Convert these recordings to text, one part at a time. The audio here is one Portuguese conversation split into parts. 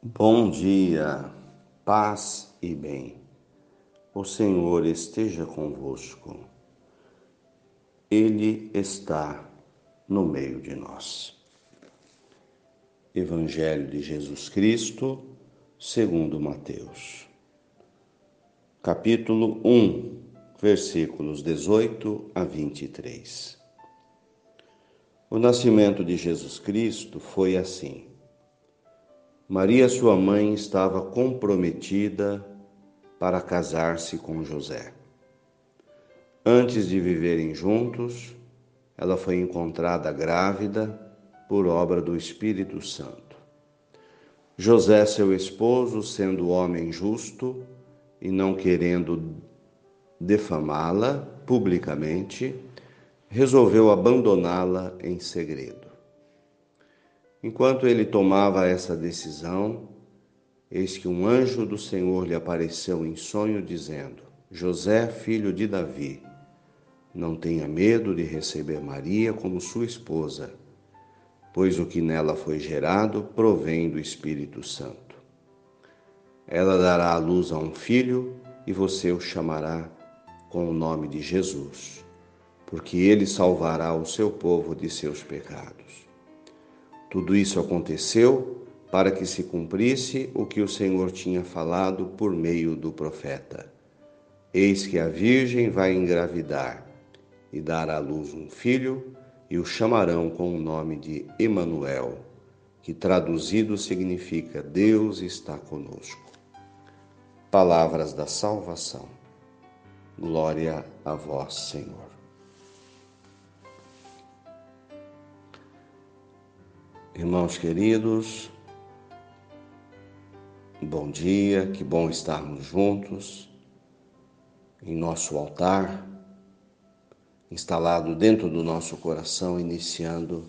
Bom dia, paz e bem. O Senhor esteja convosco. Ele está no meio de nós. Evangelho de Jesus Cristo, segundo Mateus. Capítulo 1, versículos 18 a 23. O nascimento de Jesus Cristo foi assim. Maria, sua mãe, estava comprometida para casar-se com José. Antes de viverem juntos, ela foi encontrada grávida por obra do Espírito Santo. José, seu esposo, sendo homem justo e não querendo defamá-la publicamente, resolveu abandoná-la em segredo. Enquanto ele tomava essa decisão, eis que um anjo do Senhor lhe apareceu em sonho, dizendo: José, filho de Davi, não tenha medo de receber Maria como sua esposa, pois o que nela foi gerado provém do Espírito Santo. Ela dará à luz a um filho e você o chamará com o nome de Jesus, porque ele salvará o seu povo de seus pecados. Tudo isso aconteceu para que se cumprisse o que o Senhor tinha falado por meio do profeta. Eis que a Virgem vai engravidar e dar à luz um filho, e o chamarão com o nome de Emanuel, que traduzido significa Deus está conosco. Palavras da salvação. Glória a vós, Senhor. Irmãos queridos, bom dia, que bom estarmos juntos em nosso altar, instalado dentro do nosso coração, iniciando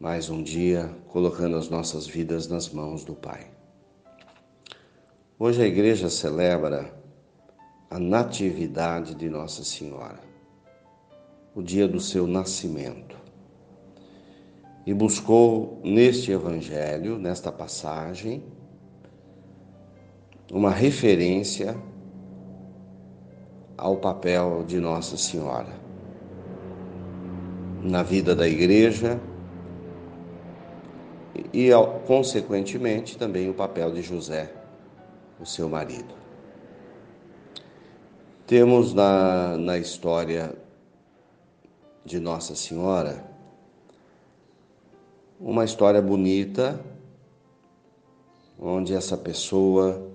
mais um dia, colocando as nossas vidas nas mãos do Pai. Hoje a igreja celebra a Natividade de Nossa Senhora, o dia do seu nascimento e buscou neste evangelho, nesta passagem, uma referência ao papel de Nossa Senhora na vida da igreja e, consequentemente, também o papel de José, o seu marido. Temos na, na história de Nossa Senhora uma história bonita, onde essa pessoa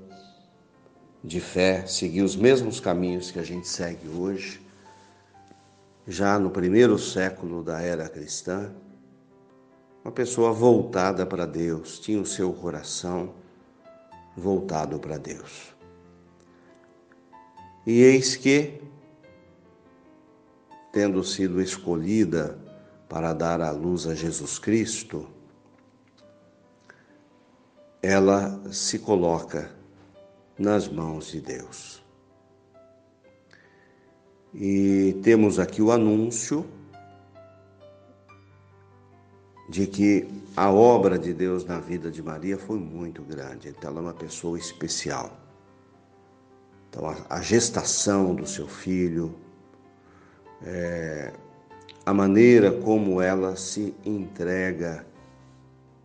de fé seguiu os mesmos caminhos que a gente segue hoje, já no primeiro século da era cristã, uma pessoa voltada para Deus, tinha o seu coração voltado para Deus. E eis que, tendo sido escolhida para dar à luz a Jesus Cristo, ela se coloca nas mãos de Deus. E temos aqui o anúncio de que a obra de Deus na vida de Maria foi muito grande. Então, ela é uma pessoa especial. Então, a, gestação do seu filho, é, a maneira como ela se entrega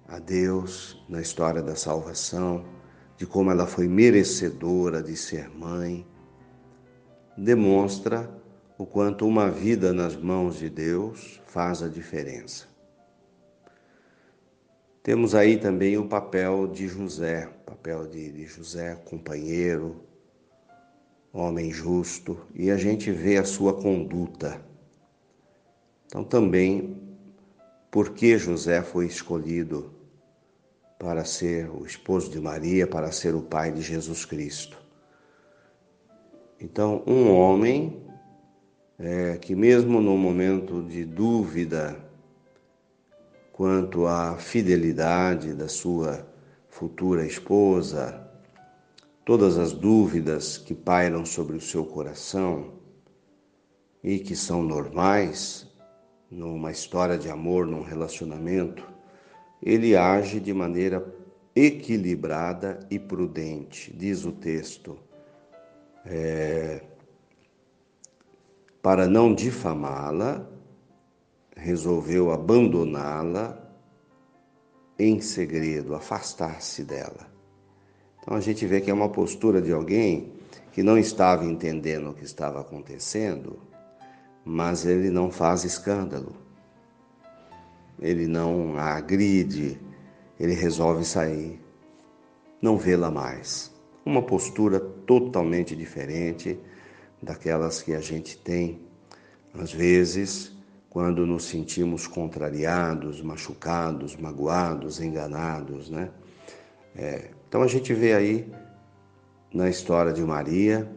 a Deus na história da salvação, de como ela foi merecedora de ser mãe, demonstra o quanto uma vida nas mãos de Deus faz a diferença. Temos aí também o papel de José, papel de, de José, companheiro, homem justo, e a gente vê a sua conduta então, também, porque José foi escolhido para ser o esposo de Maria, para ser o pai de Jesus Cristo. Então, um homem é, que, mesmo no momento de dúvida quanto à fidelidade da sua futura esposa, todas as dúvidas que pairam sobre o seu coração e que são normais, numa história de amor, num relacionamento, ele age de maneira equilibrada e prudente, diz o texto. É, para não difamá-la, resolveu abandoná-la em segredo, afastar-se dela. Então a gente vê que é uma postura de alguém que não estava entendendo o que estava acontecendo, mas ele não faz escândalo, ele não a agride, ele resolve sair, não vê-la mais. Uma postura totalmente diferente daquelas que a gente tem, às vezes, quando nos sentimos contrariados, machucados, magoados, enganados, né? É, então a gente vê aí na história de Maria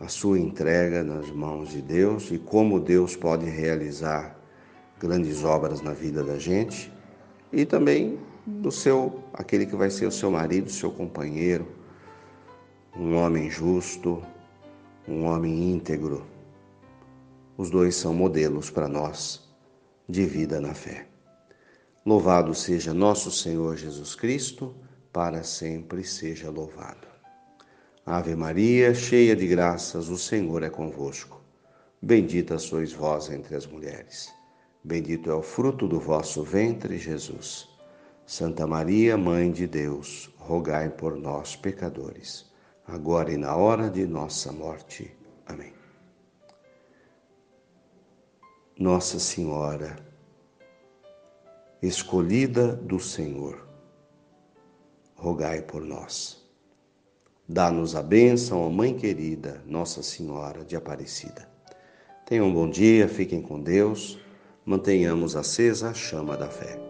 a sua entrega nas mãos de Deus e como Deus pode realizar grandes obras na vida da gente e também do seu aquele que vai ser o seu marido, seu companheiro, um homem justo, um homem íntegro, os dois são modelos para nós de vida na fé. Louvado seja nosso Senhor Jesus Cristo, para sempre seja louvado. Ave Maria, cheia de graças, o Senhor é convosco. Bendita sois vós entre as mulheres. Bendito é o fruto do vosso ventre, Jesus. Santa Maria, Mãe de Deus, rogai por nós, pecadores, agora e na hora de nossa morte. Amém. Nossa Senhora, escolhida do Senhor, rogai por nós. Dá-nos a bênção, ó Mãe querida, Nossa Senhora de Aparecida. Tenham um bom dia, fiquem com Deus, mantenhamos acesa a chama da fé.